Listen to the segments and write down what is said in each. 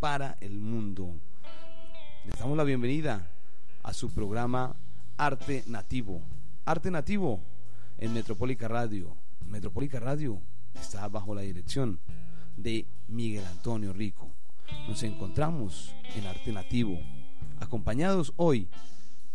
para el mundo. Les damos la bienvenida a su programa Arte Nativo. Arte Nativo en Metropólica Radio. Metropólica Radio está bajo la dirección de Miguel Antonio Rico. Nos encontramos en Arte Nativo, acompañados hoy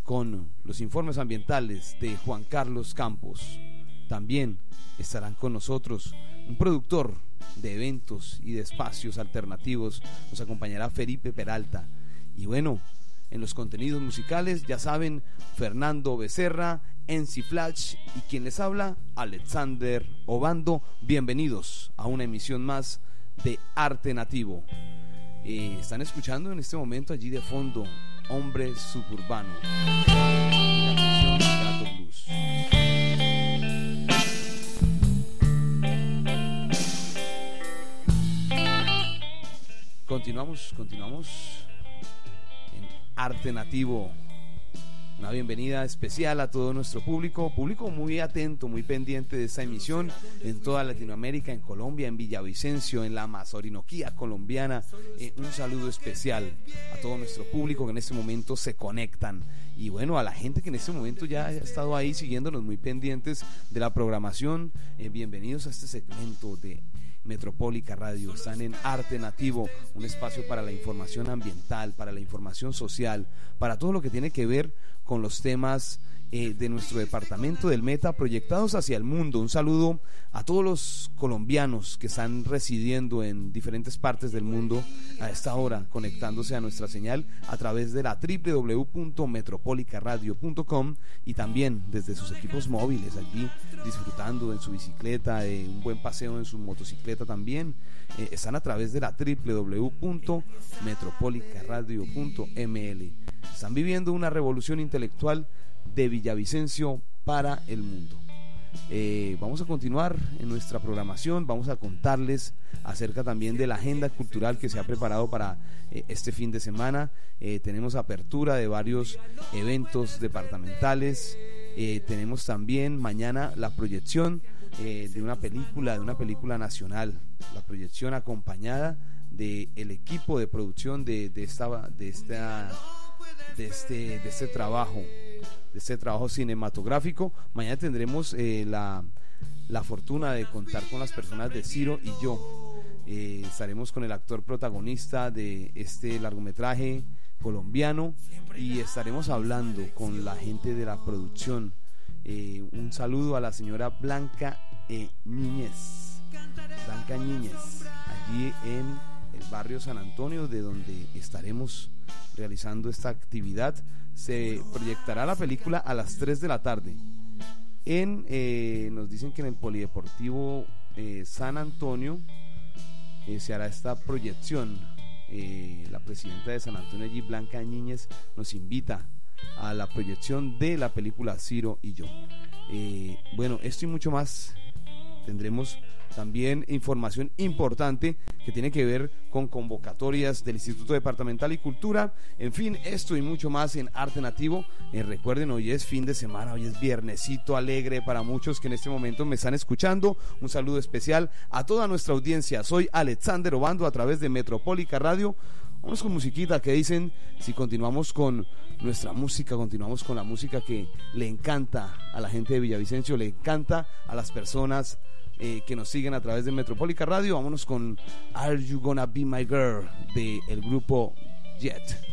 con los informes ambientales de Juan Carlos Campos. También estarán con nosotros un productor de eventos y de espacios alternativos. Nos acompañará Felipe Peralta. Y bueno, en los contenidos musicales, ya saben, Fernando Becerra, Ency Flash y quien les habla, Alexander Obando. Bienvenidos a una emisión más de Arte Nativo. Eh, están escuchando en este momento allí de fondo Hombre Suburbano. Continuamos, continuamos en Arte Nativo. Una bienvenida especial a todo nuestro público, público muy atento, muy pendiente de esta emisión en toda Latinoamérica, en Colombia, en Villavicencio, en la Amazorinoquía colombiana. Eh, un saludo especial a todo nuestro público que en este momento se conectan. Y bueno, a la gente que en este momento ya ha estado ahí siguiéndonos muy pendientes de la programación, eh, bienvenidos a este segmento de Metropólica Radio. Están en Arte Nativo, un espacio para la información ambiental, para la información social, para todo lo que tiene que ver con los temas eh, de nuestro departamento del Meta proyectados hacia el mundo. Un saludo a todos los colombianos que están residiendo en diferentes partes del mundo a esta hora, conectándose a nuestra señal a través de la www.metropolicaradio.com y también desde sus equipos móviles allí disfrutando en su bicicleta, de un buen paseo en su motocicleta también. Eh, están a través de la www.metropolicaradio.ml. Están viviendo una revolución intelectual de Villavicencio para el mundo. Eh, vamos a continuar en nuestra programación, vamos a contarles acerca también de la agenda cultural que se ha preparado para eh, este fin de semana. Eh, tenemos apertura de varios eventos departamentales, tenemos también mañana la proyección de una película, de una película nacional, la proyección acompañada del el equipo de producción de, de, esta, de, esta, de, este, de este trabajo de este trabajo cinematográfico. Mañana tendremos eh, la, la, fortuna de contar con las personas de Ciro y yo. Eh, estaremos con el actor protagonista de este largometraje colombiano y estaremos hablando con la gente de la producción. Eh, un saludo a la señora Blanca Niñez. Blanca Niñez, allí en barrio San Antonio, de donde estaremos realizando esta actividad. Se proyectará la película a las 3 de la tarde. En, eh, nos dicen que en el Polideportivo eh, San Antonio eh, se hará esta proyección. la presidenta de San Antonio, allí, Blanca Niñez, nos invita a la proyección de la película Ciro y yo. bueno, esto y mucho más tendremos también información importante que tiene que ver con convocatorias del Instituto Departamental y Cultura. En fin, esto y mucho más en Arte Nativo. Eh, recuerden, hoy es fin de semana, hoy es viernesito alegre para muchos que en este momento me están escuchando. Un saludo especial a toda nuestra audiencia. Soy Alexander Obando a través de Metropólica Radio. Vamos con musiquita que dicen, si continuamos con nuestra música, continuamos con la música que le encanta a la gente de Villavicencio, le encanta a las personas eh, que nos siguen a través de Metropólica Radio. Vámonos con Are You Gonna Be My Girl de el grupo Jet.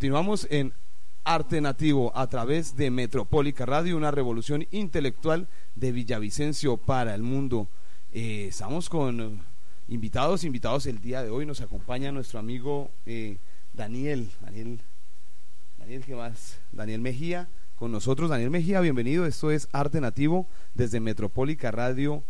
Continuamos en Arte Nativo a través de Metropólica Radio, una revolución intelectual de Villavicencio para el mundo. Eh, estamos con eh, invitados, invitados el día de hoy. Nos acompaña nuestro amigo eh, Daniel, Daniel, Daniel, ¿qué más? Daniel Mejía, con nosotros. Daniel Mejía, bienvenido. Esto es Arte Nativo desde Metropólica Radio.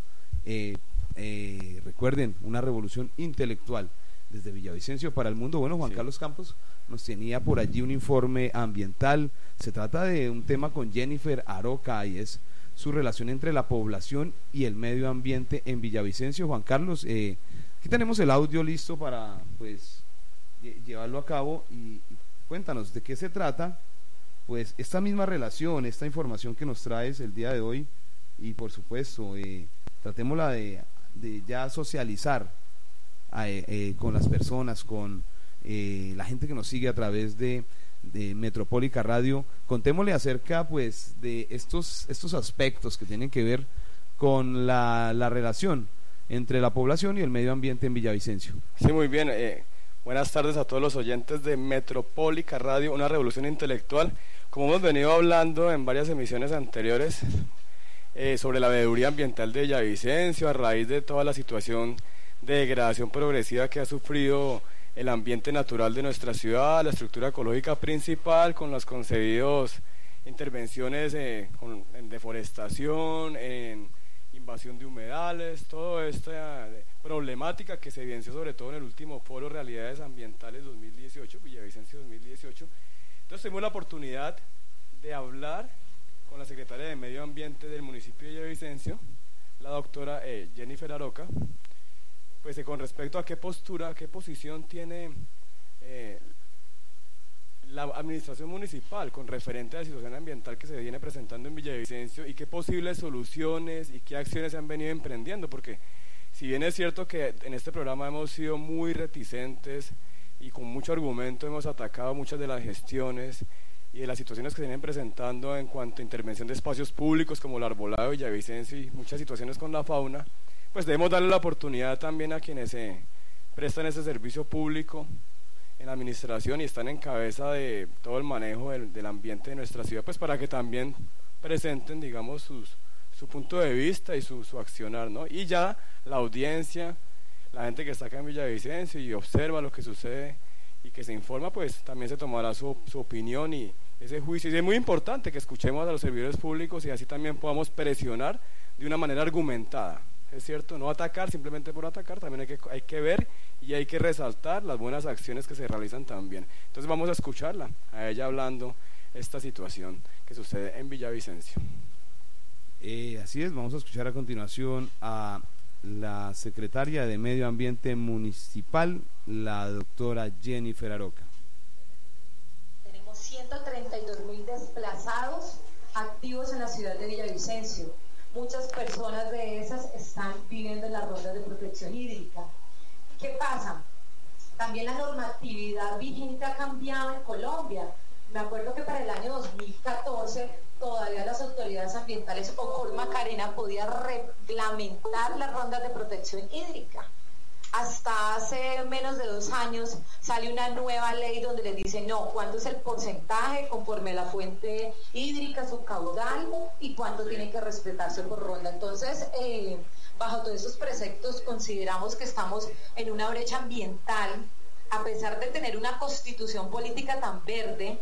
Recuerden, una revolución intelectual desde Villavicencio para el mundo. Bueno, Juan Sí. Carlos Campos nos tenía por allí un informe ambiental. Se trata de un tema con Jennifer Aroca y es su relación entre la población y el medio ambiente en Villavicencio. Juan Carlos, eh, aquí tenemos el audio listo para pues lle- llevarlo a cabo y, cuéntanos de qué se trata. Pues esta misma relación, esta información que nos traes el día de hoy y por supuesto eh, tratémosla de, de ya socializar con las personas, con eh, la gente que nos sigue a través de, de Metropólica Radio. Contémosle acerca pues de estos, estos aspectos que tienen que ver con la, la relación entre la población y el medio ambiente en Villavicencio. Sí, muy bien. eh, buenas tardes a todos los oyentes de Metropólica Radio, una revolución intelectual. Como hemos venido hablando en varias emisiones anteriores eh, sobre la veeduría ambiental de Villavicencio, a raíz de toda la situación de degradación progresiva que ha sufrido el ambiente natural de nuestra ciudad, la estructura ecológica principal, con las concebidos intervenciones eh, en deforestación, en invasión de humedales, toda esta eh, problemática que se evidenció sobre todo en el último foro Realidades Ambientales 2018, Villavicencio 2018. Entonces tuvimos la oportunidad de hablar con la secretaria de Medio Ambiente del municipio de Villavicencio, la doctora eh, Jennifer Aroca, pues eh, con respecto a qué postura, qué posición tiene eh, la administración municipal con referente a la situación ambiental que se viene presentando en Villavicencio y qué posibles soluciones y qué acciones se han venido emprendiendo, porque si bien es cierto que en este programa hemos sido muy reticentes y con mucho argumento hemos atacado muchas de las gestiones y de las situaciones que se vienen presentando en cuanto a intervención de espacios públicos como el arbolado de Villavicencio y muchas situaciones con la fauna, pues debemos darle la oportunidad también a quienes se prestan ese servicio público en la administración y están en cabeza de todo el manejo del, del ambiente de nuestra ciudad, pues para que también presenten, digamos, sus, su punto de vista y su, su accionar, ¿no? Y ya la audiencia, la gente que está acá en Villavicencio y observa lo que sucede y que se informa, pues también se tomará su, su opinión y, ese juicio. Y es muy importante que escuchemos a los servidores públicos y así también podamos presionar de una manera argumentada. Es cierto, no atacar simplemente por atacar, también hay que, hay que ver y hay que resaltar las buenas acciones que se realizan también. Entonces vamos a escucharla, a ella hablando esta situación que sucede en Villavicencio. Eh, así es, vamos a escuchar a continuación a la secretaria de Medio Ambiente Municipal, la doctora Jennifer Aroca. Tenemos 132 mil desplazados activos en la ciudad de Villavicencio. Muchas personas de esas están viviendo en las rondas de protección hídrica. ¿Qué pasa? También la normatividad vigente ha cambiado en Colombia. Me acuerdo que para el año 2014 todavía las autoridades ambientales o por Macarena podía reglamentar las rondas de protección hídrica. Hasta hace menos de dos años sale una nueva ley donde les dice, no, cuánto es el porcentaje conforme la fuente hídrica, su caudal y cuánto tiene que respetarse por ronda. Entonces, eh, bajo todos estos preceptos consideramos que estamos en una brecha ambiental, a pesar de tener una constitución política tan verde,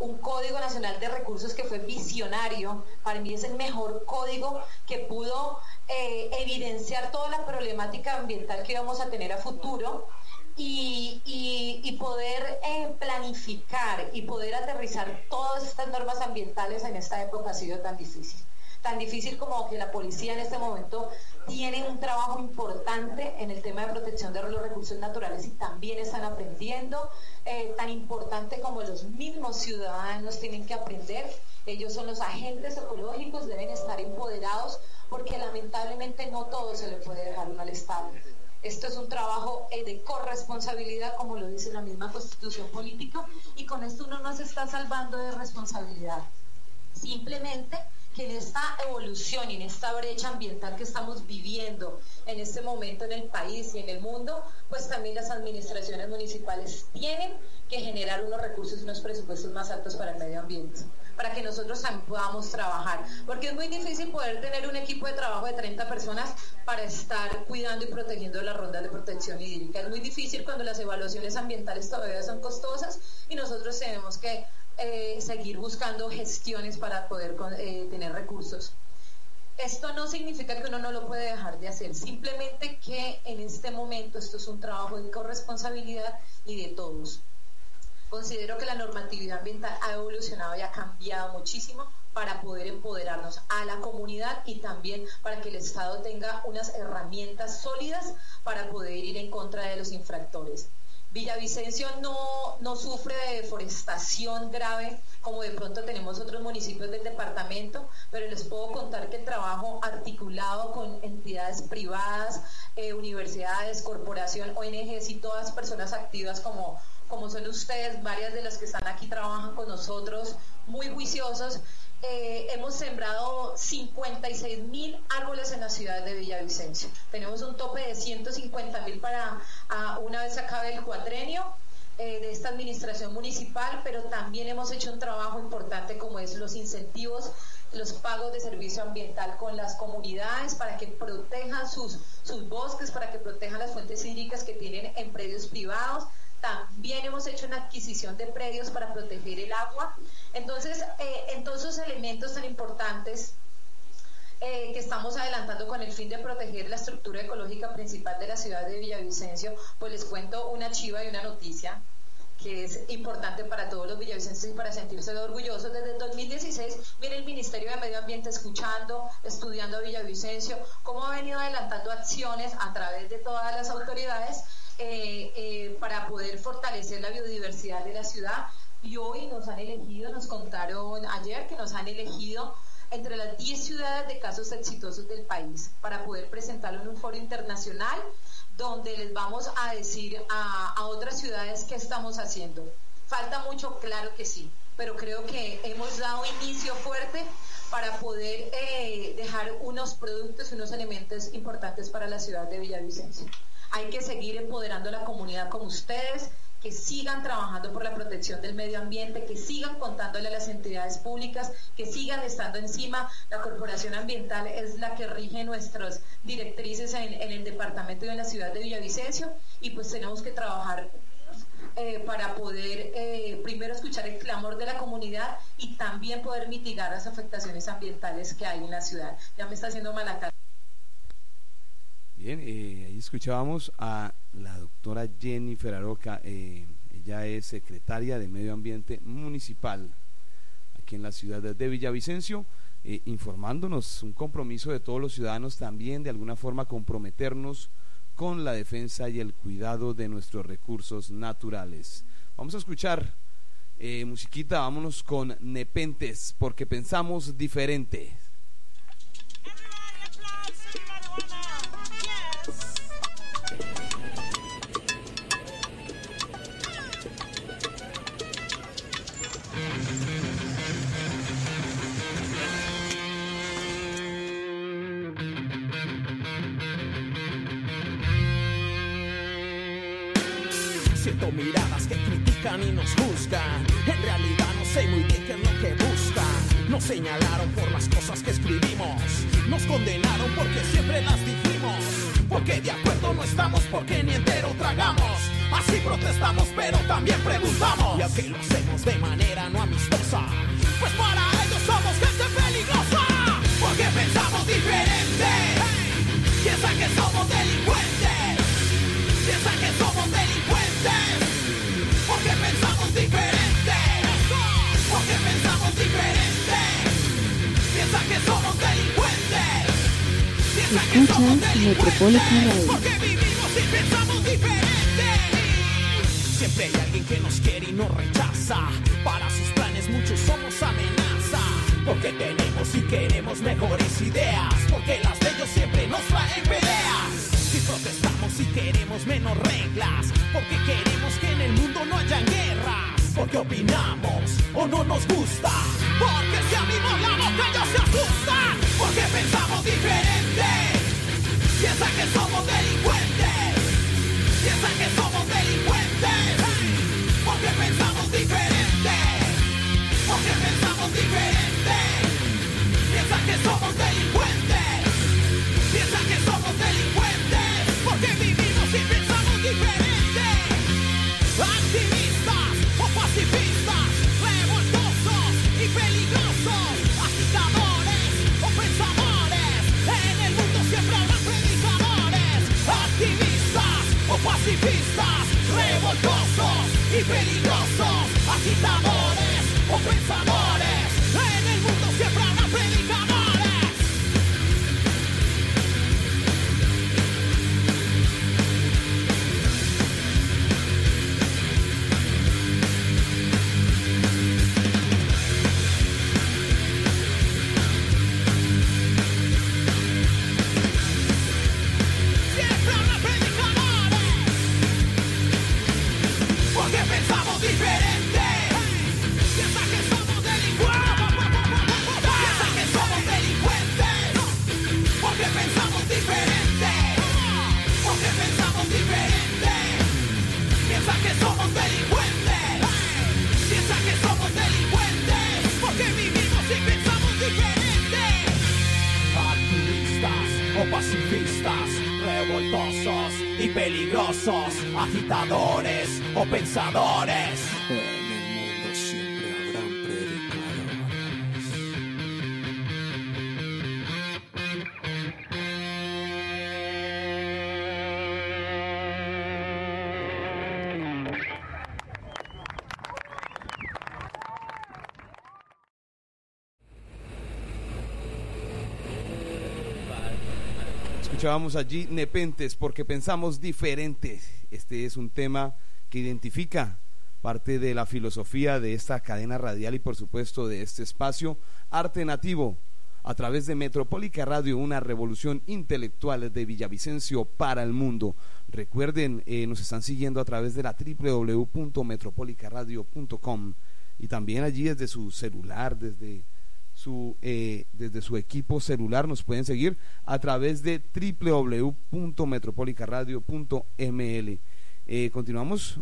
un Código Nacional de Recursos que fue visionario, para mí es el mejor código que pudo eh, evidenciar toda la problemática ambiental que vamos a tener a futuro y, y, poder eh, planificar y poder aterrizar todas estas normas ambientales en esta época ha sido tan difícil tan difícil como que la policía en este momento tiene un trabajo importante en el tema de protección de los recursos naturales y también están aprendiendo, eh, tan importante como los mismos ciudadanos tienen que aprender. Ellos son los agentes ecológicos, deben estar empoderados porque lamentablemente no todo se le puede dejar al Estado. Esto es un trabajo eh, de corresponsabilidad, como lo dice la misma constitución política, y con esto uno no se está salvando de responsabilidad. Simplemente que en esta evolución y en esta brecha ambiental que estamos viviendo en este momento en el país y en el mundo, pues también las administraciones municipales tienen que generar unos recursos y unos presupuestos más altos para el medio ambiente, para que nosotros también podamos trabajar. Porque es muy difícil poder tener un equipo de trabajo de 30 personas para estar cuidando y protegiendo las rondas de protección hídrica. Es muy difícil cuando las evaluaciones ambientales todavía son costosas y nosotros tenemos que eh, seguir buscando gestiones para poder eh, tener recursos. Esto no significa que uno no lo puede dejar de hacer, simplemente que en este momento esto es un trabajo de corresponsabilidad y de todos. Considero que la normatividad ambiental ha evolucionado y ha cambiado muchísimo para poder empoderarnos a la comunidad y también para que el Estado tenga unas herramientas sólidas para poder ir en contra de los infractores. Villavicencio no, no sufre de deforestación grave como de pronto tenemos otros municipios del departamento, pero les puedo contar que el trabajo articulado con entidades privadas, eh, universidades, corporación, ONGs y todas personas activas como, como son ustedes, varias de las que están aquí trabajan con nosotros, muy juiciosos, eh, hemos sembrado 56 mil árboles en la ciudad de Villavicencio. Tenemos un tope de 150 mil para una vez acabe el cuatrenio eh, de esta administración municipal, pero también hemos hecho un trabajo importante como es los incentivos los pagos de servicio ambiental con las comunidades para que protejan sus, sus bosques, para que protejan las fuentes hídricas que tienen en predios privados, también hemos hecho una adquisición de predios para proteger el agua. Entonces, eh, en todos esos elementos tan importantes eh, que estamos adelantando con el fin de proteger la estructura ecológica principal de la ciudad de Villavicencio, pues les cuento una chiva y una noticia que es importante para todos los villavicenses y para sentirse orgullosos. Desde el 2016 viene el Ministerio de Medio Ambiente escuchando, estudiando a Villavicencio, cómo ha venido adelantando acciones a través de todas las autoridades eh, eh, para poder fortalecer la biodiversidad de la ciudad. Y hoy nos han elegido, nos contaron ayer que nos han elegido entre las 10 ciudades de casos exitosos del país para poder presentarlo en un foro internacional donde les vamos a decir a, otras ciudades qué estamos haciendo. Falta mucho, claro que sí, pero creo que hemos dado inicio fuerte para poder eh, dejar unos productos y unos elementos importantes para la ciudad de Villavicencio. Hay que seguir empoderando a la comunidad como ustedes, que sigan trabajando por la protección del medio ambiente, que sigan contándole a las entidades públicas, que sigan estando encima. La Corporación Ambiental es la que rige nuestras directrices en, el departamento y en la ciudad de Villavicencio y pues tenemos que trabajar eh, para poder eh, primero escuchar el clamor de la comunidad y también poder mitigar las afectaciones ambientales que hay en la ciudad. Ya me está haciendo mal acá. Bien, eh, ahí escuchábamos a la doctora Jennifer Aroca, eh, ella es secretaria de Medio Ambiente Municipal aquí en la ciudad de Villavicencio, eh, informándonos un compromiso de todos los ciudadanos también de alguna forma comprometernos con la defensa y el cuidado de nuestros recursos naturales. Vamos a escuchar eh, musiquita, vámonos con Nepentes, porque pensamos diferente. Miradas que critican y nos juzgan. En realidad no sé muy bien qué es lo que buscan. Nos señalaron por las cosas que escribimos. Nos condenaron porque siempre las dijimos. Porque de acuerdo no estamos, porque ni entero tragamos. Así protestamos, pero también preguntamos. Y aunque lo hacemos de manera no amistosa, pues para ellos somos gente peligrosa. Porque pensamos diferente. Piensan que somos delincuentes. Piensan que somos Escuchas delincuentes. Metropolitan Radio. Porque vivimos y pensamos diferente. Siempre hay alguien que nos quiere y nos rechaza. Para sus planes muchos somos amenaza. Porque tenemos y queremos mejores ideas. Porque las de ellos siempre nos traen peleas. Si protestamos y queremos menos reglas. Porque queremos que en el mundo no hayan guerras. Porque opinamos o no nos gusta. Porque si abrimos la boca ellos se asustan. Porque pensamos diferente. Piensan que somos delincuentes. Piensan que somos delincuentes. Porque pensamos diferente. Porque pensamos diferente. Piensan que somos delincuentes. Y peligrosos, agitadores o pensadores. Escuchábamos allí Nepentes porque pensamos diferente. Este es un tema que identifica parte de la filosofía de esta cadena radial y por supuesto de este espacio Arte Nativo a través de Metropólica Radio, una revolución intelectual de Villavicencio para el mundo. Recuerden, eh, nos están siguiendo a través de la www.metropolicaradio.com y también allí desde su celular, desde su, eh, desde su equipo celular nos pueden seguir a través de www.metropolicaradio.ml. Eh, continuamos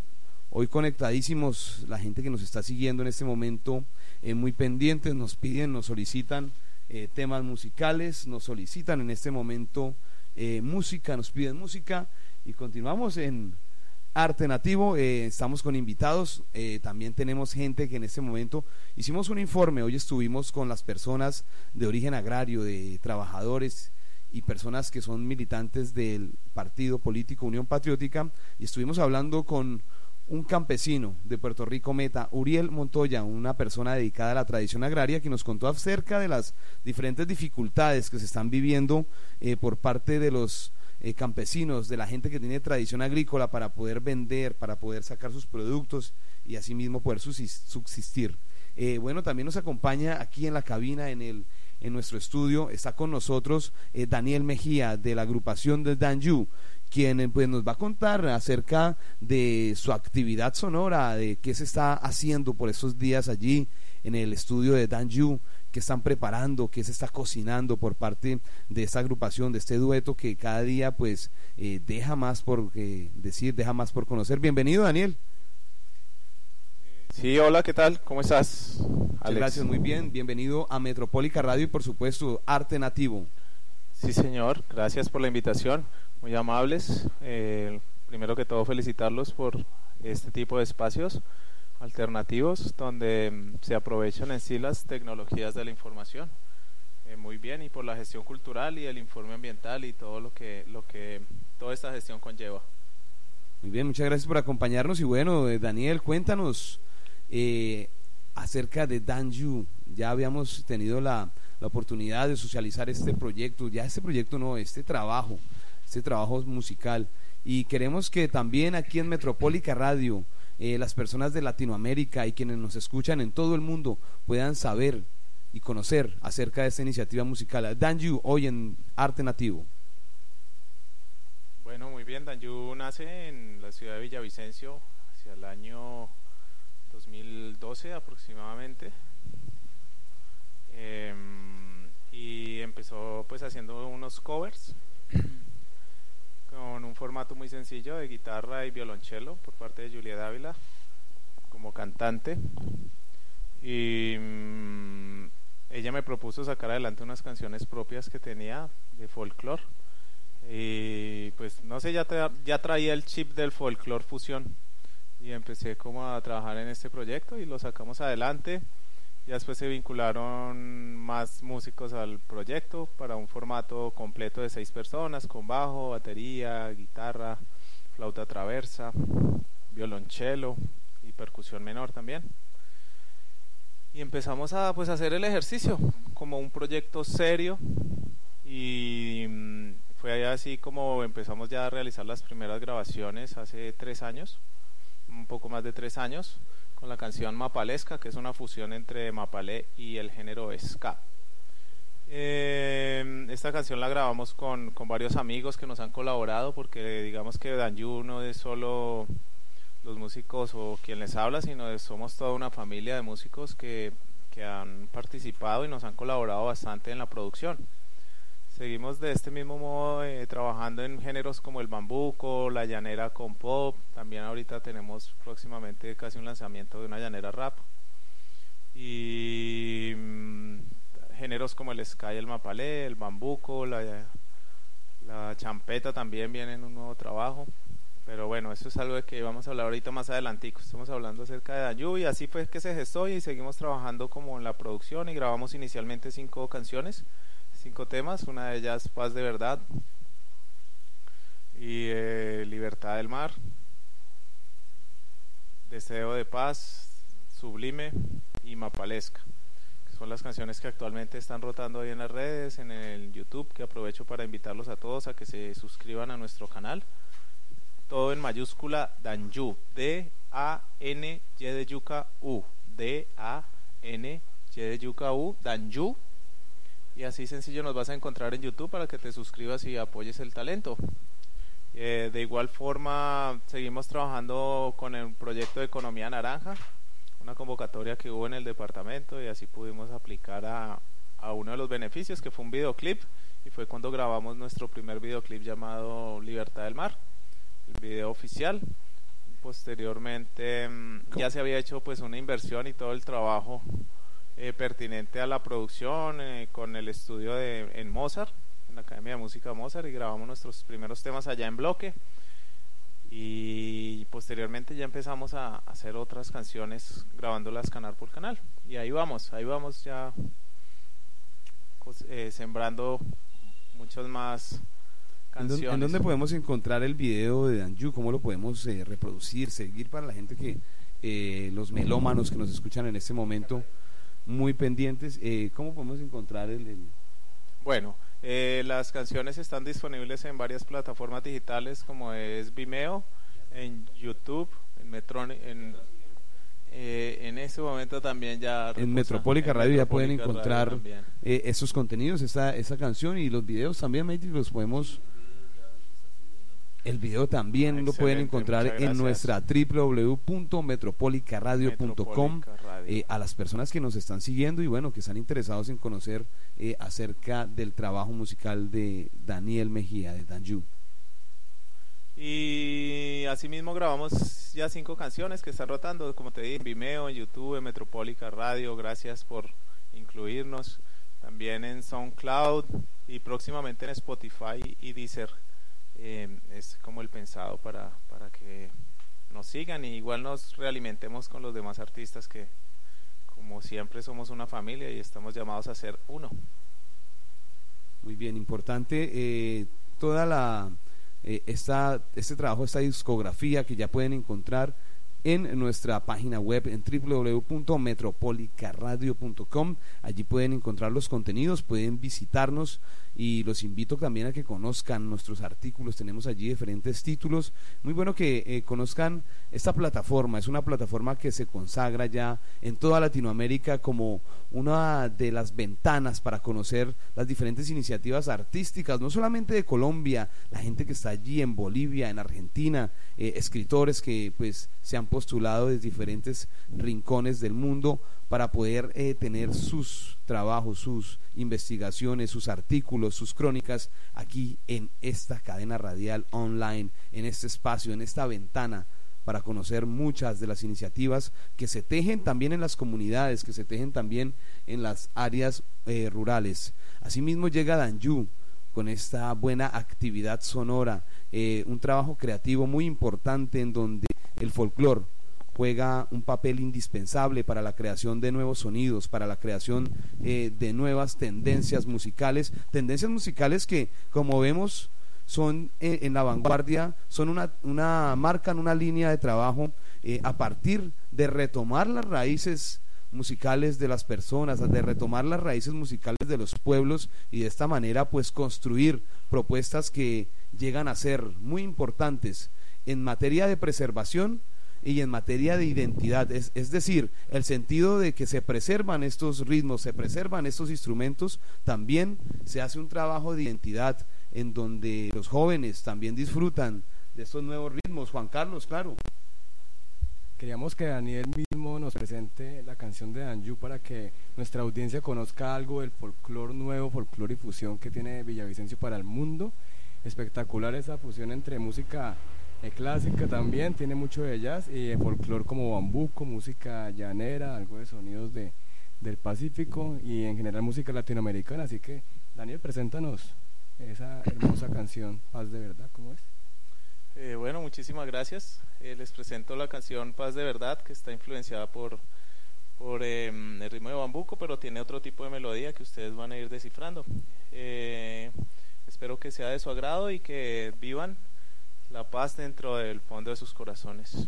hoy conectadísimos, la gente que nos está siguiendo en este momento, eh, muy pendientes, nos piden, nos solicitan eh, temas musicales, nos solicitan en este momento eh, música, nos piden música y continuamos en Arte Nativo. Eh, estamos con invitados. eh, también tenemos gente que en este momento hicimos un informe. Hoy estuvimos con las personas de origen agrario, de trabajadores y personas que son militantes del partido político Unión Patriótica y estuvimos hablando con un campesino de Puerto Rico Meta, Uriel Montoya, una persona dedicada a la tradición agraria, que nos contó acerca de las diferentes dificultades que se están viviendo eh, por parte de los eh, campesinos, de la gente que tiene tradición agrícola para poder vender, para poder sacar sus productos y asimismo poder subsis- subsistir. Eh, bueno, también nos acompaña aquí en la cabina, en el en nuestro estudio, está con nosotros eh, Daniel Mejía de la agrupación de Danju, quien pues, nos va a contar acerca de su actividad sonora, de qué se está haciendo por estos días allí en el estudio de Danju, qué están preparando, qué se está cocinando por parte de esta agrupación, de este dueto que cada día pues eh, deja más por eh, decir, deja más por conocer. Bienvenido Daniel. Sí, hola, ¿qué tal? ¿Cómo estás? Alex? gracias, muy bien. Bienvenido a Metropólica Radio y por supuesto Arte Nativo. Sí, señor, gracias por la invitación, muy amables. Eh, primero que todo, felicitarlos por este tipo de espacios alternativos donde mm, se aprovechan en sí las tecnologías de la información. Eh, muy bien, y por la gestión cultural y el informe ambiental y todo lo que, lo que toda esta gestión conlleva. Muy bien, muchas gracias por acompañarnos y bueno, eh, Daniel, cuéntanos eh, acerca de Danju. Ya habíamos tenido la, la oportunidad de socializar este proyecto, ya este proyecto no, este trabajo, este trabajo musical. Y queremos que también aquí en Metropólica Radio, eh, las personas de Latinoamérica y quienes nos escuchan en todo el mundo puedan saber y conocer acerca de esta iniciativa musical. Danju, hoy en Arte Nativo. Bueno, muy bien. Danju nace en la ciudad de Villavicencio hacia el año 2012 aproximadamente. Em, y empezó pues haciendo unos covers con un formato muy sencillo de guitarra y violonchelo por parte de Julia Dávila como cantante. Y mm, ella me propuso sacar adelante unas canciones propias que tenía de folclore. Y pues no sé, ya, tra- ya traía el chip del folclore fusión. Y empecé como a trabajar en este proyecto y lo sacamos adelante. Ya después se vincularon más músicos al proyecto para un formato completo de seis personas, con bajo, batería, guitarra, flauta traversa, violonchelo y percusión menor también. Y empezamos a pues hacer el ejercicio como un proyecto serio y mm, fue así como empezamos ya a realizar las primeras grabaciones hace tres años, un poco más de tres años, la canción Mapalesca, que es una fusión entre Mapalé y el género ska. Eh, esta canción la grabamos con, con varios amigos que nos han colaborado, porque digamos que Danju no es solo los músicos o quien les habla, sino de- somos toda una familia de músicos que, que han participado y nos han colaborado bastante en la producción. Seguimos de este mismo modo eh, trabajando en géneros como el bambuco, la llanera con pop. También ahorita tenemos próximamente casi un lanzamiento de una llanera rap. Y mm, géneros como el ska y el mapalé, el bambuco, la, la champeta también viene en un nuevo trabajo. Pero bueno, eso es algo de que vamos a hablar ahorita más adelantico. Estamos hablando acerca de Danju y así fue que se gestó y seguimos trabajando como en la producción y grabamos inicialmente cinco canciones cinco temas, una de ellas Paz de Verdad y eh, Libertad del Mar, Deseo de Paz, Sublime y Mapalesca, son las canciones que actualmente están rotando ahí en las redes, en el YouTube, que aprovecho para invitarlos a todos a que se suscriban a nuestro canal. Todo en mayúscula Danju, D-A-N-Y de yuca U, D-A-N-Y de yuca U, Danju, y así sencillo nos vas a encontrar en YouTube para que te suscribas y apoyes el talento. Eh, de igual forma, seguimos trabajando con el proyecto de Economía Naranja, una convocatoria que hubo en el departamento y así pudimos aplicar a, a uno de los beneficios, que fue un videoclip, y fue cuando grabamos nuestro primer videoclip llamado Libertad del Mar, el video oficial. Posteriormente mm, ya se había hecho pues una inversión y todo el trabajo eh, pertinente a la producción eh, con el estudio de, en Mozart, en la Academia de Música de Mozart, y grabamos nuestros primeros temas allá en bloque. Y posteriormente ya empezamos a hacer otras canciones grabándolas canal por canal. Y ahí vamos, ahí vamos ya eh, sembrando muchas más ¿En canciones. en dónde podemos encontrar el video de Danju? ¿Cómo lo podemos eh, reproducir, seguir para la gente que, eh, los melómanos que nos escuchan en este momento, muy pendientes? eh, ¿Cómo podemos encontrar el, el- Bueno, eh, las canciones están disponibles en varias plataformas digitales como es Vimeo, en YouTube, en Metron, en, eh, en este momento también ya reposa en Metropólica en Radio ya pueden encontrar eh, esos contenidos, esa, esa canción y los videos también, Maiti, los podemos... El video también lo pueden encontrar en nuestra www.metropolicaradio.com eh, a las personas que nos están siguiendo y bueno, que están interesados en conocer eh, acerca del trabajo musical de Daniel Mejía, de Danju. Y asimismo grabamos ya cinco canciones que están rotando, como te dije, en Vimeo, en YouTube, en Metropólica Radio. Gracias por incluirnos. También en SoundCloud y próximamente en Spotify y Deezer. Eh, es como el pensado para, para que nos sigan y igual nos realimentemos con los demás artistas que como siempre somos una familia y estamos llamados a ser uno. Muy bien, importante eh, toda la eh, esta, este trabajo, esta discografía que ya pueden encontrar en nuestra página web en www.metropolicaradio.com. Allí pueden encontrar los contenidos, pueden visitarnos y los invito también a que conozcan nuestros artículos. Tenemos allí diferentes títulos. Muy bueno que eh, conozcan esta plataforma. Es una plataforma que se consagra ya en toda Latinoamérica como una de las ventanas para conocer las diferentes iniciativas artísticas, no solamente de Colombia, la gente que está allí en Bolivia, en Argentina, eh, escritores que pues se han postulado desde diferentes rincones del mundo para poder eh, tener sus trabajos, sus investigaciones, sus artículos, sus crónicas aquí en esta cadena radial online, en este espacio, en esta ventana para conocer muchas de las iniciativas que se tejen también en las comunidades, que se tejen también en las áreas eh, rurales. Asimismo llega Danju con esta buena actividad sonora, eh, un trabajo creativo muy importante en donde el folclore juega un papel indispensable para la creación de nuevos sonidos, para la creación eh, de nuevas tendencias musicales, tendencias musicales que, como vemos, son eh, en la vanguardia, son una, una marcan una línea de trabajo eh, a partir de retomar las raíces musicales de las personas, de retomar las raíces musicales de los pueblos y de esta manera pues construir propuestas que llegan a ser muy importantes en materia de preservación y en materia de identidad, es, es decir, el sentido de que se preservan estos ritmos, se preservan estos instrumentos, también se hace un trabajo de identidad en donde los jóvenes también disfrutan de estos nuevos ritmos. Juan Carlos, claro. Queríamos que Daniel mismo nos presente la canción de Danju para que nuestra audiencia conozca algo del folclore nuevo, folclore y fusión que tiene Villavicencio para el mundo. Espectacular esa fusión entre música eh, clásica también, tiene mucho de jazz y de folclore como bambuco, música llanera, algo de sonidos de, del Pacífico y en general música latinoamericana. Así que Daniel, preséntanos esa hermosa canción, Paz de Verdad, ¿cómo es? Eh, bueno, muchísimas gracias. Eh, les presento la canción Paz de Verdad, que está influenciada por, por eh, el ritmo de bambuco, pero tiene otro tipo de melodía que ustedes van a ir descifrando. Espero que sea de su agrado y que vivan la paz dentro del fondo de sus corazones.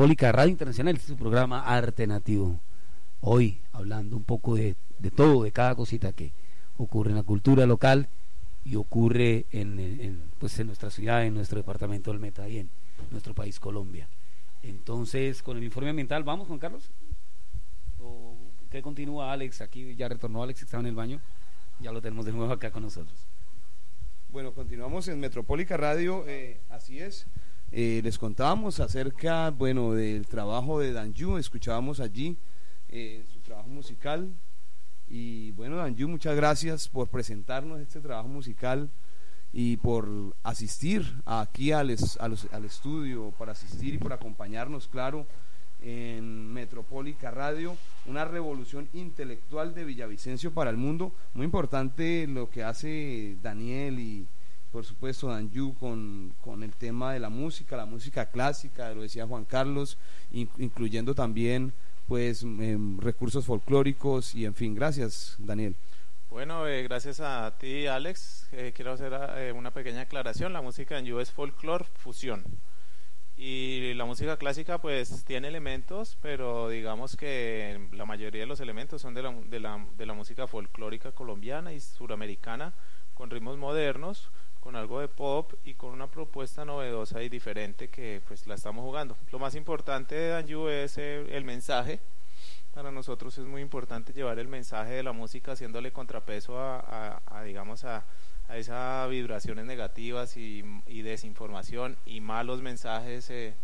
Metropólica Radio Internacional, este es su programa Arte Nativo. Hoy hablando un poco de, todo, de cada cosita que ocurre en la cultura local y ocurre en, pues en nuestra ciudad, en nuestro departamento del Meta y en nuestro país Colombia. Entonces, con el informe ambiental, ¿vamos, Juan Carlos? ¿O qué continúa Alex? Aquí ya retornó Alex, estaba en el baño. Ya lo tenemos de nuevo acá con nosotros. Bueno, continuamos en Metropólica Radio, eh, así es. Eh, les contábamos acerca, bueno, del trabajo de Danju, escuchábamos allí eh, su trabajo musical. Y bueno, Danju, muchas gracias por presentarnos este trabajo musical y por asistir aquí al, es- al estudio, por asistir y por acompañarnos, claro, en Metropólica Radio, una revolución intelectual de Villavicencio para el mundo. Muy importante lo que hace Daniel y por supuesto Danju con, con el tema de la música, la música clásica, lo decía Juan Carlos, in- incluyendo también pues em, recursos folclóricos y en fin, gracias Daniel. Bueno, eh, gracias a ti, Alex. Eh, quiero hacer eh, una pequeña aclaración. La música You es folclore fusión. Y la música clásica pues tiene elementos, pero digamos que la mayoría de los elementos son de la, de la, de la música folclórica colombiana y suramericana, con ritmos modernos, con algo de pop y con una propuesta novedosa y diferente que pues la estamos jugando. Lo más importante de Danju es el mensaje. Para nosotros es muy importante llevar el mensaje de la música haciéndole contrapeso a, a- a, digamos, a, a esas vibraciones negativas y, y desinformación y malos mensajes eh,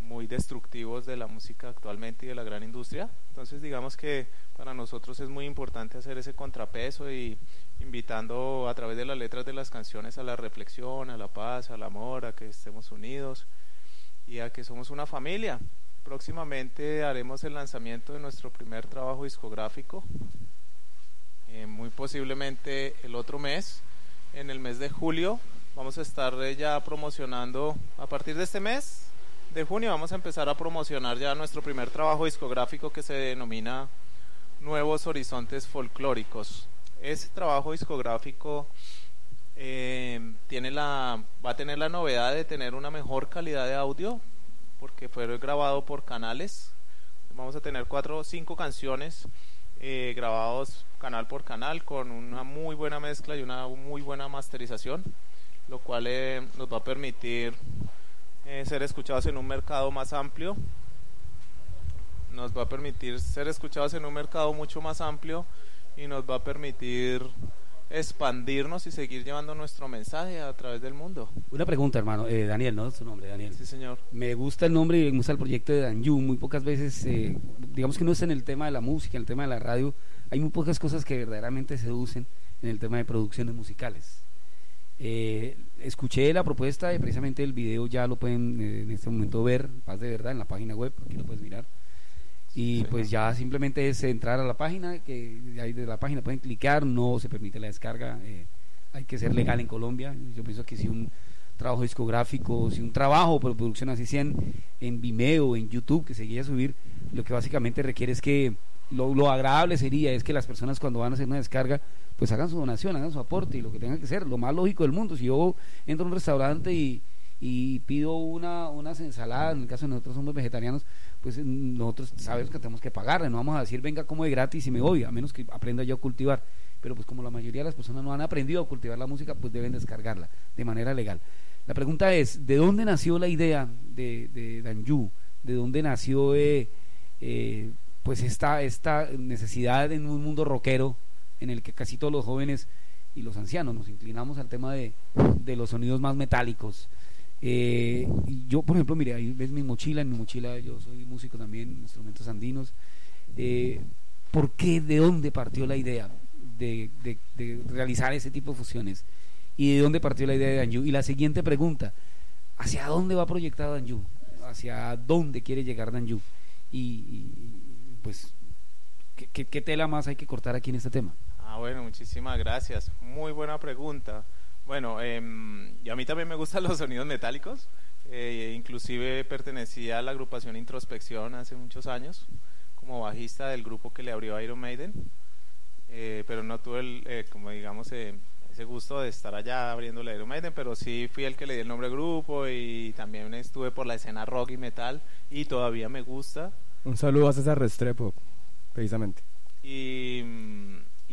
muy destructivos de la música actualmente y de la gran industria. Entonces digamos que para nosotros es muy importante hacer ese contrapeso y invitando a través de las letras de las canciones a la reflexión, a la paz, al amor, a que estemos unidos y a que somos una familia. Próximamente haremos el lanzamiento de nuestro primer trabajo discográfico, eh, muy posiblemente el otro mes, en el mes de julio. Vamos a estar eh, ya promocionando, a partir de este mes de junio vamos a empezar a promocionar ya nuestro primer trabajo discográfico que se denomina Nuevos Horizontes Folclóricos. Ese trabajo discográfico eh, tiene la, va a tener la novedad de tener una mejor calidad de audio porque fue grabado por canales. Vamos a tener cuatro o cinco canciones eh, grabados canal por canal con una muy buena mezcla y una muy buena masterización, lo cual eh, nos va a permitir eh, ser escuchados en un mercado más amplio. Nos va a permitir ser escuchados en un mercado mucho más amplio y nos va a permitir expandirnos y seguir llevando nuestro mensaje a través del mundo. Una pregunta, hermano. Eh, Daniel, ¿no? Su nombre, Daniel. Sí, señor. Me gusta el nombre y me gusta el proyecto de Danju. Muy pocas veces, eh, digamos que no es en el tema de la música, en el tema de la radio. Hay muy pocas cosas que verdaderamente seducen en el tema de producciones musicales. Eh, escuché la propuesta y precisamente el video ya lo pueden eh, en este momento ver, Paz de Verdad, en la página web, aquí lo puedes mirar. Y Sí. pues ya simplemente es entrar a la página, que ahí de la página pueden clicar, no se permite la descarga, eh, hay que ser legal en Colombia. Yo pienso que si un trabajo discográfico, si un trabajo por producción así sea en, en Vimeo, en YouTube, que se quiera subir, lo que básicamente requiere es que lo, lo agradable sería es que las personas cuando van a hacer una descarga, pues hagan su donación, hagan su aporte y lo que tengan que ser, lo más lógico del mundo. Si yo entro a un restaurante y, y pido una, unas ensaladas, en el caso de nosotros somos vegetarianos, pues nosotros sabemos que tenemos que pagarle, no vamos a decir venga como de gratis y me voy, a menos que aprenda yo a cultivar. Pero pues como la mayoría de las personas no han aprendido a cultivar la música, pues deben descargarla de manera legal. La pregunta es, ¿de dónde nació la idea de, de Danju? ¿De dónde nació eh, eh, pues esta, esta necesidad en un mundo rockero en el que casi todos los jóvenes y los ancianos nos inclinamos al tema de, de los sonidos más metálicos? Eh, yo, por ejemplo, mire, ahí ves mi mochila, en mi mochila yo soy músico también, instrumentos andinos. Eh, ¿Por qué, de dónde partió la idea de, realizar ese tipo de fusiones? ¿Y de dónde partió la idea de Danju? Y la siguiente pregunta, ¿hacia dónde va proyectado Danju? ¿Hacia dónde quiere llegar Danju? Y, pues, ¿qué, qué, qué tela más hay que cortar aquí en este tema? Ah, bueno, muchísimas gracias. Muy buena pregunta. Bueno, em, y a mí también me gustan los sonidos metálicos. Eh, inclusive pertenecía a la agrupación Introspección hace muchos años como bajista del grupo que le abrió Iron Maiden. Eh, pero no tuve, el, eh, como digamos, eh, ese gusto de estar allá abriéndole Iron Maiden, pero sí fui el que le di el nombre al grupo y también estuve por la escena rock y metal y todavía me gusta. Un saludo a César Restrepo, precisamente. Y, mm,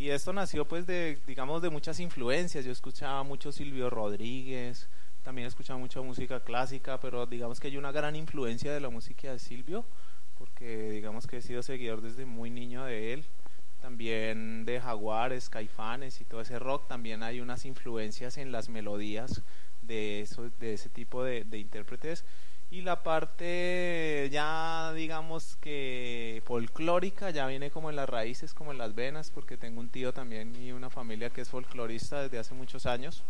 y esto nació pues de, digamos, de muchas influencias. Yo escuchaba mucho Silvio Rodríguez, también escuchaba mucha música clásica, pero digamos que hay una gran influencia de la música de Silvio, porque digamos que he sido seguidor desde muy niño de él. También de Jaguares, Caifanes y todo ese rock, también hay unas influencias en las melodías de, eso, de ese tipo de, de intérpretes y la parte ya digamos que folclórica ya viene como en las raíces, como en las venas, porque tengo un tío también y una familia que es folclorista desde hace muchos años.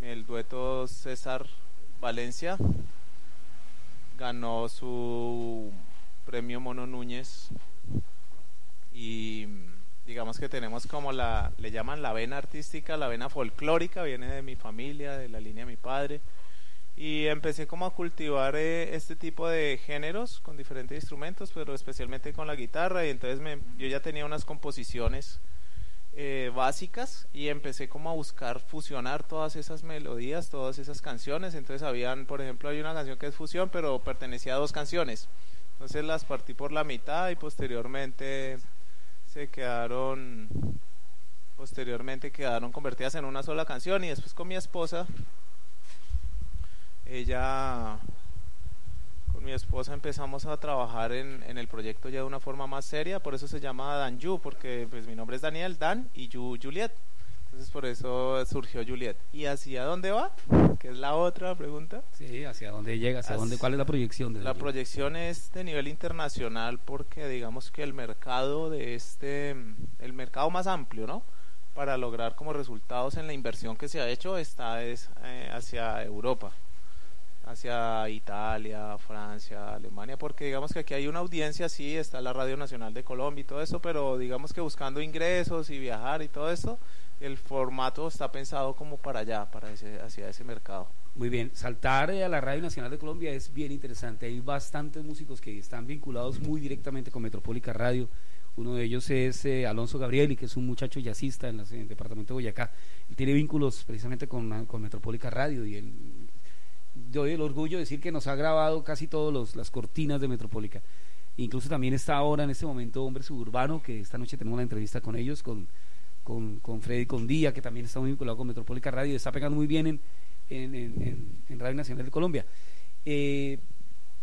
El dueto César Valencia ganó su premio Mono Núñez y digamos que tenemos como la, le llaman la vena artística, la vena folclórica, viene de mi familia, de la línea de mi padre y empecé como a cultivar eh, este tipo de géneros con diferentes instrumentos, pero especialmente con la guitarra y entonces me, yo ya tenía unas composiciones eh, básicas y empecé como a buscar fusionar todas esas melodías, todas esas canciones, entonces habían, por ejemplo, hay una canción que es fusión, pero pertenecía a dos canciones, entonces las partí por la mitad y posteriormente se quedaron posteriormente quedaron convertidas en una sola canción y después con mi esposa ella con mi esposa empezamos a trabajar en, en, el proyecto ya de una forma más seria, por eso se llama Dan Yu, porque pues mi nombre es Daniel, Dan y Yu Juliet. Entonces por eso surgió Juliet. ¿Y hacia dónde va? Que es la otra pregunta. Sí, hacia dónde llega, hacia, dónde, cuál es la proyección. De la proyección es de nivel internacional porque digamos que el mercado de este, el mercado más amplio, ¿no? Para lograr como resultados en la inversión que se ha hecho está es, eh, hacia Europa hacia Italia, Francia, Alemania, porque digamos que aquí hay una audiencia, sí, está la Radio Nacional de Colombia y todo eso, pero digamos que buscando ingresos y viajar y todo eso, el formato está pensado como para allá, para ese, hacia ese mercado. Muy bien, saltar a la Radio Nacional de Colombia es bien interesante, hay bastantes músicos que están vinculados muy directamente con Metropólica Radio, uno de ellos es eh, Alonso Gabrieli, que es un muchacho jazzista en, la, el departamento de Boyacá, y tiene vínculos precisamente con, con Metropólica Radio y él doy el orgullo de decir que nos ha grabado casi todas las cortinas de Metropólica. Incluso también está ahora en este momento Hombre Suburbano, que esta noche tenemos una entrevista con ellos, con, con, con Freddy Condía, que también está muy vinculado con Metropólica Radio, está pegando muy bien en, en, en, en Radio Nacional de Colombia. Eh,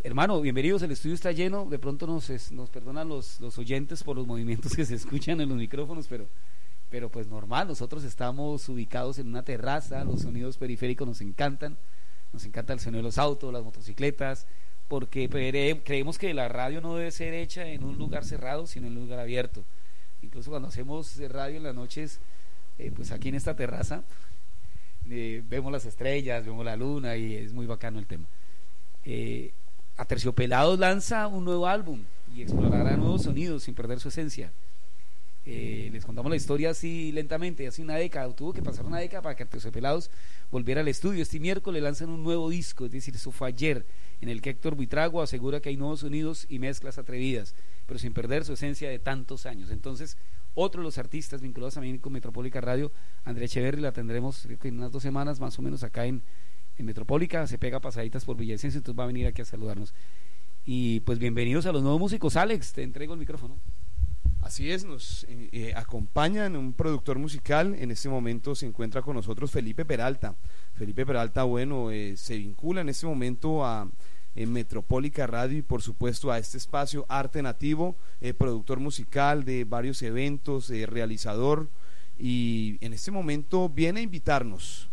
hermano, bienvenidos, el estudio está lleno, de pronto nos, es, nos perdonan los, los oyentes por los movimientos que se escuchan en los micrófonos, pero, pero pues normal, nosotros estamos ubicados en una terraza, los sonidos periféricos nos encantan nos encanta el sonido de los autos, las motocicletas, porque creemos que la radio no debe ser hecha en un lugar cerrado, sino en un lugar abierto. Incluso cuando hacemos radio en las noches, eh, pues aquí en esta terraza, eh, vemos las estrellas, vemos la luna y es muy bacano el tema. Eh, Aterciopelados lanza un nuevo álbum y explorará nuevos sonidos sin perder su esencia. Eh, les contamos la historia así lentamente, hace una década, tuvo que pasar una década para que Aterciopelados volver al estudio. Este miércoles lanzan un nuevo disco, es decir, eso fue ayer, en el que Héctor Buitrago asegura que hay nuevos sonidos y mezclas atrevidas, pero sin perder su esencia de tantos años. Entonces, otro de los artistas vinculados también con Metropólica Radio, André Echeverri, la tendremos en unas dos semanas más o menos acá en, en Metropólica, se pega pasaditas por Villavicencio, entonces va a venir aquí a saludarnos. Y pues bienvenidos a los nuevos músicos. Alex, te entrego el micrófono. Así es, nos eh, eh, acompañan un productor musical. En este momento se encuentra con nosotros Felipe Peralta. Felipe Peralta, bueno, eh, se vincula en este momento a Metropólica Radio y por supuesto a este espacio Arte Nativo, eh, productor musical de varios eventos, eh, realizador y en este momento viene a invitarnos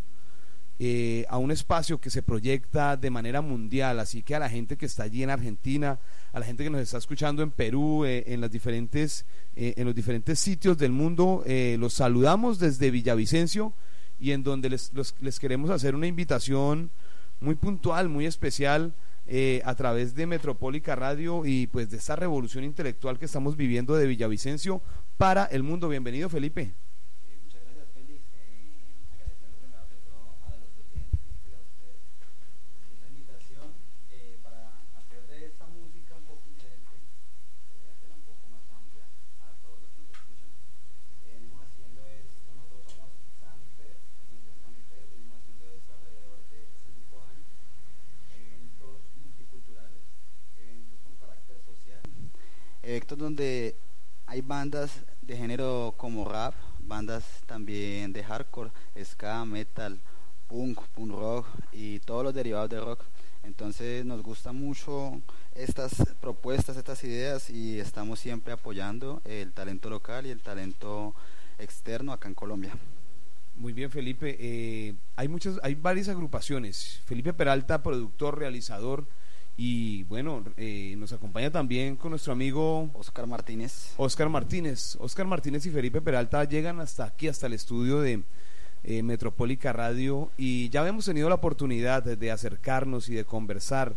a un espacio que se proyecta de manera mundial, así que a la gente que está allí en Argentina, a la gente que nos está escuchando en Perú, eh, en las diferentes, eh, en los diferentes sitios del mundo, eh, los saludamos desde Villavicencio y en donde les, les queremos hacer una invitación muy puntual, muy especial. Eh, a través de Metropólica Radio y pues de esta revolución intelectual que estamos viviendo de Villavicencio para el mundo. Bienvenido, Felipe. Muchas gracias, Félix. Eh, agradeciendo primero que todo a los oyentes y a ustedes esta invitación eh, para hacer de esta música un poco diferente, eh, hacerla un poco más amplia a todos los que nos escuchan. Eh, venimos haciendo esto, nosotros somos Sunfest, proyecto donde hay bandas de género como rap, bandas también de hardcore, ska, metal, punk, punk rock y todos los derivados de rock. Entonces nos gustan mucho estas propuestas, estas ideas y estamos siempre apoyando el talento local y el talento externo acá en Colombia. Muy bien, Felipe. Eh, hay muchas, hay varias agrupaciones. Felipe Peralta, productor, realizador, y bueno, eh, nos acompaña también con nuestro amigo Oscar Martínez. Oscar Martínez. Oscar Martínez y Felipe Peralta llegan hasta aquí, hasta el estudio de eh, Metropólica Radio, y ya hemos tenido la oportunidad de, de acercarnos y de conversar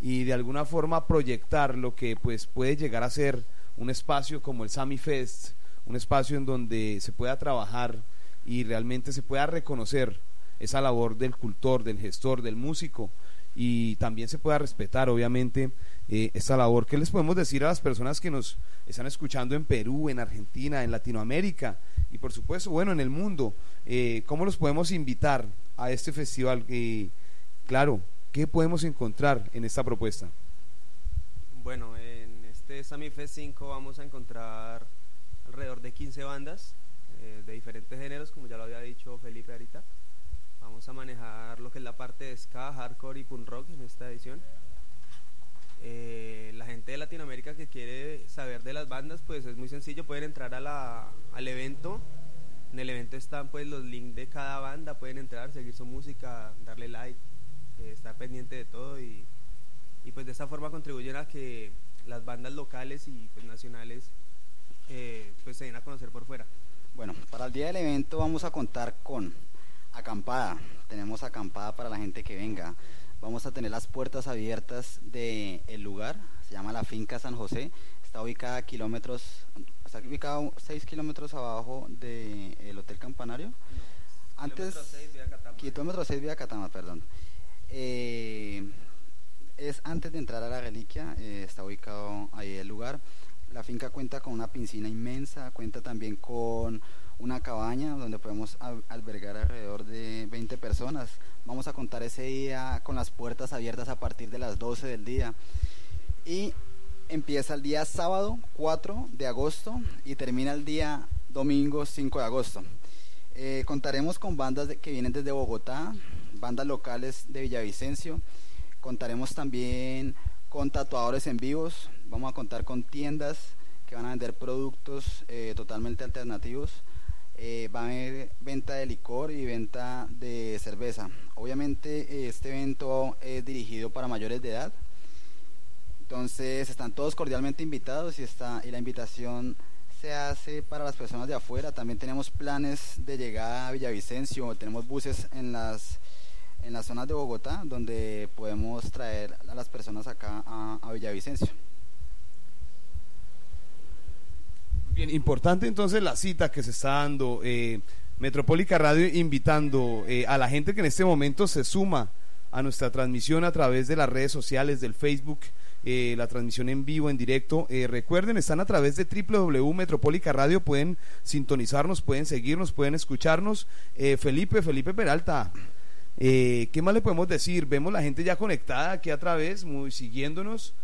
y de alguna forma proyectar lo que pues puede llegar a ser un espacio como el Sami Fest, un espacio en donde se pueda trabajar y realmente se pueda reconocer esa labor del cultor, del gestor, del músico y también se pueda respetar obviamente eh, esta labor. ¿Qué les podemos decir a las personas que nos están escuchando en Perú, en Argentina, en Latinoamérica y por supuesto, bueno, en el mundo? Eh, ¿Cómo los podemos invitar a este festival? Eh, claro, ¿qué podemos encontrar en esta propuesta? Bueno, en este Sami Fest 5 vamos a encontrar alrededor de 15 bandas eh, de diferentes géneros, como ya lo había dicho Felipe ahorita. Vamos a manejar lo que es la parte de ska, hardcore y punk rock en esta edición. Eh, la gente de Latinoamérica que quiere saber de las bandas, pues es muy sencillo, pueden entrar a la, al evento. En el evento están pues los links de cada banda, pueden entrar, seguir su música, darle like, eh, estar pendiente de todo y, y pues de esta forma contribuyen a que las bandas locales y pues nacionales eh, pues se den a conocer por fuera. Bueno, para el día del evento vamos a contar con acampada. Tenemos acampada para la gente que venga. Vamos a tener las puertas abiertas del el lugar. Se llama la finca San José. Está ubicada a kilómetros, está ubicada 6 kilómetros abajo del Hotel Campanario. Antes, vía Catama. kilómetro 6 vía Catama, perdón. Eh, es antes de entrar a la reliquia, eh, está ubicado ahí el lugar. La finca cuenta con una piscina inmensa, cuenta también con una cabaña donde podemos al- albergar alrededor de 20 personas. Vamos a contar ese día con las puertas abiertas a partir de las 12 del día. Y empieza el día sábado 4 de agosto y termina el día domingo 5 de agosto. Eh, contaremos con bandas que vienen desde Bogotá, bandas locales de Villavicencio. Contaremos también con tatuadores en vivos. Vamos a contar con tiendas que van a vender productos eh, totalmente alternativos. Eh, va a haber venta de licor y venta de cerveza. Obviamente eh, este evento es dirigido para mayores de edad. Entonces están todos cordialmente invitados y, está, y la invitación se hace para las personas de afuera. También tenemos planes de llegada a Villavicencio, tenemos buses en las, en las zonas de Bogotá donde podemos traer a las personas acá a, a Villavicencio. Bien, importante entonces la cita que se está dando. Eh, Metropólica Radio invitando eh, a la gente que en este momento se suma a nuestra transmisión a través de las redes sociales, del Facebook, eh, la transmisión en vivo, en directo. Eh, recuerden, están a través de www.metropólica Radio, pueden sintonizarnos, pueden seguirnos, pueden escucharnos. Eh, Felipe, Felipe Peralta, ¿qué más le podemos decir? Vemos la gente ya conectada aquí a través, muy siguiéndonos.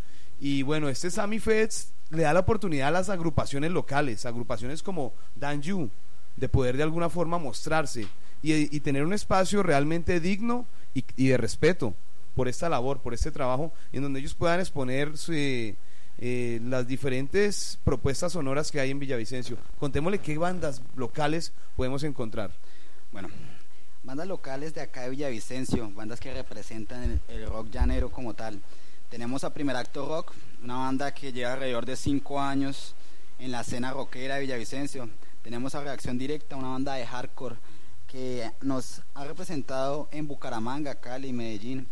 Y bueno, este Sami Fest le da la oportunidad a las agrupaciones locales, agrupaciones como Danju, de poder de alguna forma mostrarse y, y tener un espacio realmente digno y, y de respeto por esta labor, por este trabajo, en donde ellos puedan exponer su, eh, eh, las diferentes propuestas sonoras que hay en Villavicencio. Contémosle qué bandas locales podemos encontrar. Bueno, bandas locales de acá de Villavicencio, bandas que representan el rock llanero como tal. Tenemos a Primer Acto Rock, una banda que lleva alrededor de cinco años en la escena rockera de Villavicencio. Tenemos a Reacción Directa, una banda de hardcore que nos ha representado en Bucaramanga, Cali, Medellín.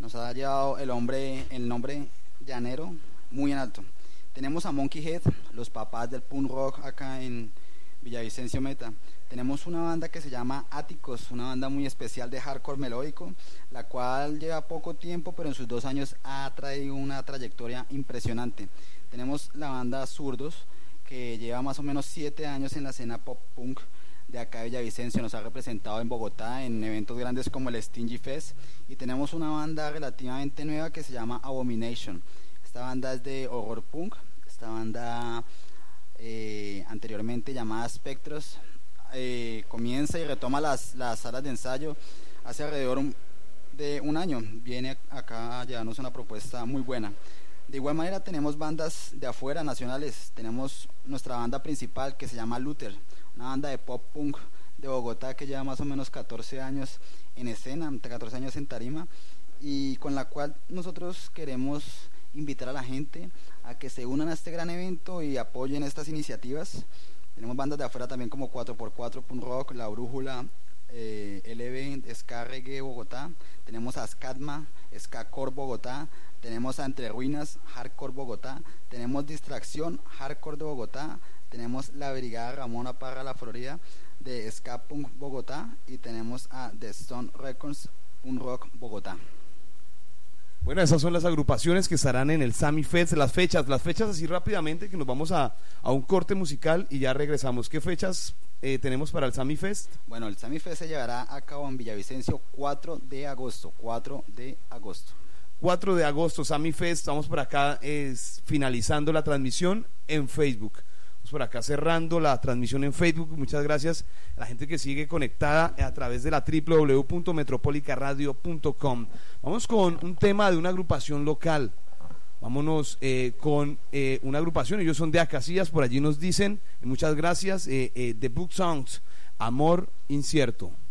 Nos ha llevado el, hombre, el nombre llanero muy en alto. Tenemos a Monkey Head, los papás del punk rock acá en Villavicencio Meta. Tenemos una banda que se llama Áticos, una banda muy especial de hardcore melódico, la cual lleva poco tiempo, pero en sus dos años ha traído una trayectoria impresionante. Tenemos la banda Zurdos, que lleva más o menos siete años en la escena pop punk de acá de Villavicencio, nos ha representado en Bogotá en eventos grandes como el Stingy Fest y tenemos una banda relativamente nueva que se llama Abomination. Esta banda es de horror punk, esta banda eh, anteriormente llamada Spectros eh, comienza y retoma las, las salas de ensayo hace alrededor de un año. Viene acá a llevarnos una propuesta muy buena. De igual manera tenemos bandas de afuera, nacionales. Tenemos nuestra banda principal que se llama Luther, una banda de pop punk de Bogotá que lleva más o menos 14 años en escena, 14 años en tarima, y con la cual nosotros queremos invitar a la gente a que se unan a este gran evento y apoyen estas iniciativas. Tenemos bandas de afuera también como 4x4 Punk Rock, La Brújula, eh, LB, Ska Reggae Bogotá. Tenemos a Scatma, Ska Core Bogotá. Tenemos a Entre Ruinas, Hardcore Bogotá. Tenemos Distracción, Hardcore de Bogotá. Tenemos la Brigada Ramona Parra La Florida de Ska Punk Bogotá. Y tenemos a The Stone Records, Punk Rock Bogotá. Bueno, esas son las agrupaciones que estarán en el Sami Fest, las fechas, las fechas así rápidamente que nos vamos a, a un corte musical y ya regresamos. ¿Qué fechas eh, tenemos para el Sami Fest? Bueno, el Sami Fest se llevará a cabo en Villavicencio 4 de agosto. 4 de agosto. 4 de agosto, Sami Fest, estamos por acá es, finalizando la transmisión en Facebook. Por acá cerrando la transmisión en Facebook. Muchas gracias a la gente que sigue conectada a través de la www.metropolicaradio.com. Vamos con un tema de una agrupación local. Vámonos eh, con eh, una agrupación, ellos son de Acacias, por allí nos dicen, muchas gracias, eh, eh, The Book Songs, Amor Incierto.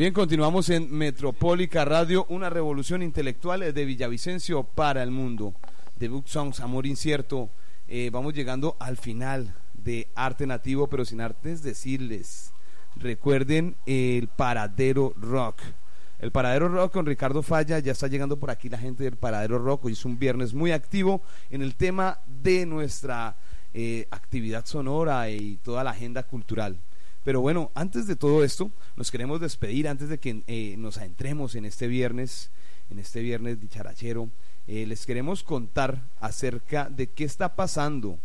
Bien, continuamos en Metropólica Radio, una revolución intelectual de Villavicencio para el mundo. The Book Songs, Amor Incierto. Eh, vamos llegando al final de Arte Nativo, pero sin artes decirles. Recuerden el Paradero Rock. El Paradero Rock con Ricardo Falla, ya está llegando por aquí la gente del Paradero Rock. Hoy es un viernes muy activo en el tema de nuestra eh, actividad sonora y toda la agenda cultural. Pero bueno, antes de todo esto, nos queremos despedir, antes de que eh, nos adentremos en este viernes, en este viernes dicharachero, eh, les queremos contar acerca de qué está pasando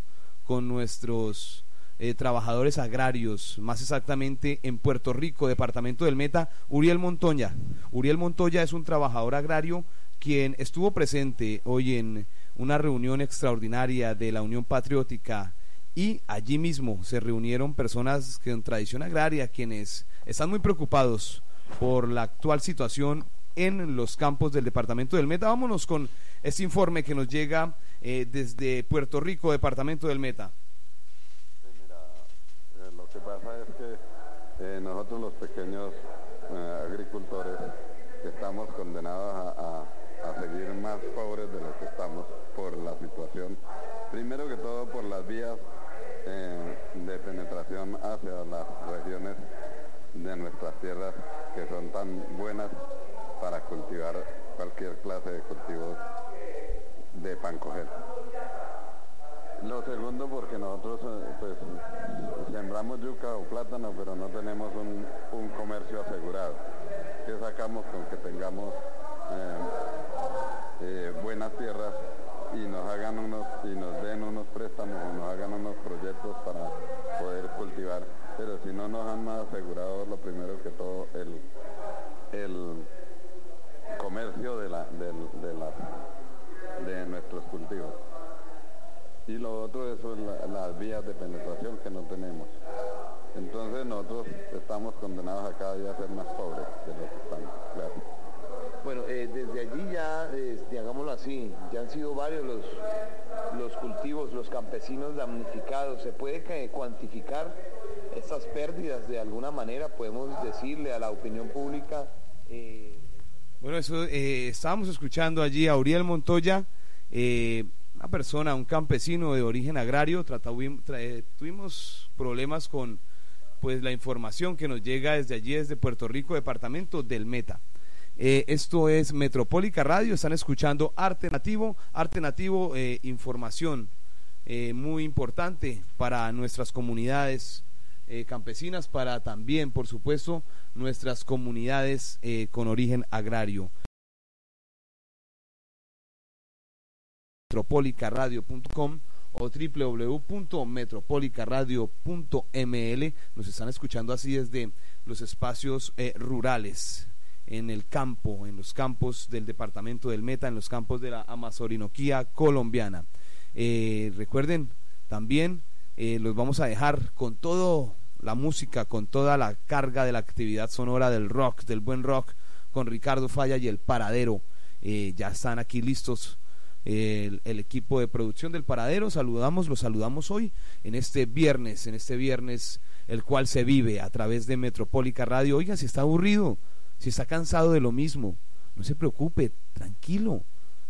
con nuestros eh, trabajadores agrarios, más exactamente en Puerto Rico, departamento del Meta, Uriel Montoya. Uriel Montoya es un trabajador agrario quien estuvo presente hoy en una reunión extraordinaria de la Unión Patriótica y allí mismo se reunieron personas con tradición agraria quienes están muy preocupados por la actual situación en los campos del departamento del Meta. Vámonos con este informe que nos llega eh, desde Puerto Rico, departamento del Meta. Eh, lo que pasa es que eh, nosotros los pequeños eh, agricultores estamos condenados a, a- a seguir más pobres de lo que estamos por la situación. Primero que todo por las vías de penetración hacia las regiones de nuestras tierras que son tan buenas para cultivar cualquier clase de cultivos de pan coger. Lo segundo porque nosotros eh, pues sembramos yuca o plátano pero no tenemos un, un comercio asegurado. ¿Qué sacamos con que tengamos eh, eh, buenas tierras y nos hagan unos y nos den unos préstamos o nos hagan unos proyectos para poder cultivar? Pero si no nos han asegurado lo primero que todo el, el comercio de, la, de, las- de nuestros cultivos. Y lo otro es la- las vías de penetración que no tenemos. Entonces nosotros estamos condenados a cada día a ser más pobres de lo que estamos, claro. Bueno, eh, desde allí ya, este, hagámoslo así, ya han sido varios los, los cultivos, los campesinos damnificados. ¿Se puede que- cuantificar estas pérdidas de alguna manera? ¿Podemos decirle a la opinión pública? eh, Bueno, eso eh, estábamos escuchando allí a Uriel Montoya, eh, una persona, un campesino de origen agrario. Tratavi- tra- eh, tuvimos problemas con pues la información que nos llega desde allí, desde Puerto Rico, departamento del Meta. Eh, esto es Metropólica Radio, están escuchando Arte Nativo, Arte Nativo, eh, información eh, muy importante para nuestras comunidades eh, campesinas, para también, por supuesto, nuestras comunidades con origen agrario. metropolicaradio.com o www.metropolicaradio.ml. Nos están escuchando así desde los espacios rurales, en el campo, en los campos del departamento del Meta, en los campos de la Amazorinoquía colombiana. Eh, recuerden, también eh, los vamos a dejar con todo la música, con toda la carga de la actividad sonora del rock, del buen rock, con Ricardo Falla y el Paradero. Eh, ya están aquí listos eh, el, el equipo de producción del Paradero. Saludamos, los saludamos hoy en este viernes, en este viernes el cual se vive a través de Metropólica Radio. Oiga, si está aburrido, si está cansado de lo mismo, no se preocupe, tranquilo.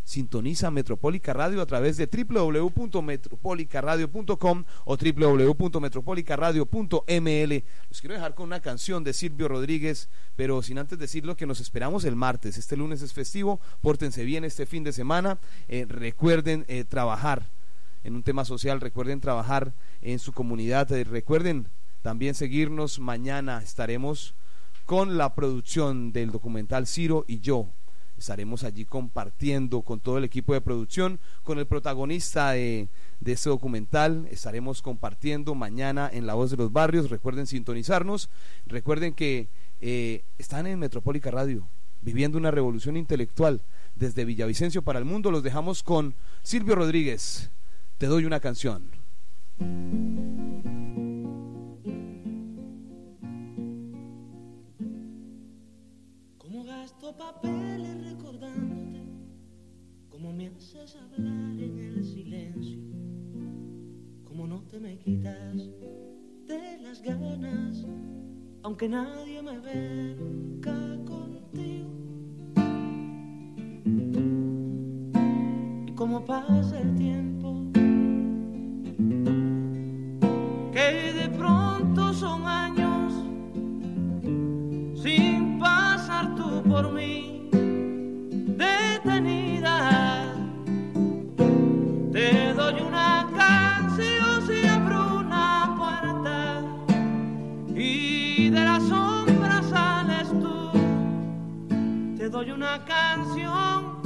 Sintoniza Metropólica Radio a través de www.metropolicaradio.com o www.metropolicaradio.ml. Los quiero dejar con una canción de Silvio Rodríguez, pero sin antes decirlo que nos esperamos el martes. Este lunes es festivo, pórtense bien este fin de semana. Eh, recuerden eh, trabajar en un tema social, recuerden trabajar en su comunidad, eh, recuerden también seguirnos. Mañana estaremos con la producción del documental Ciro y yo. Estaremos allí compartiendo con todo el equipo de producción, con el protagonista de, de este documental. Estaremos compartiendo mañana en La Voz de los Barrios. Recuerden sintonizarnos. Recuerden que eh, están en Metropólica Radio, viviendo una revolución intelectual desde Villavicencio para el mundo. Los dejamos con Silvio Rodríguez. Te doy una canción. Papeles recordándote, cómo me haces hablar en el silencio, cómo no te me quitas de las ganas, aunque nadie me venga contigo. Y cómo pasa el tiempo, canción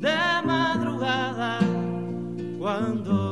de madrugada cuando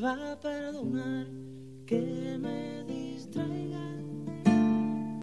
va a perdonar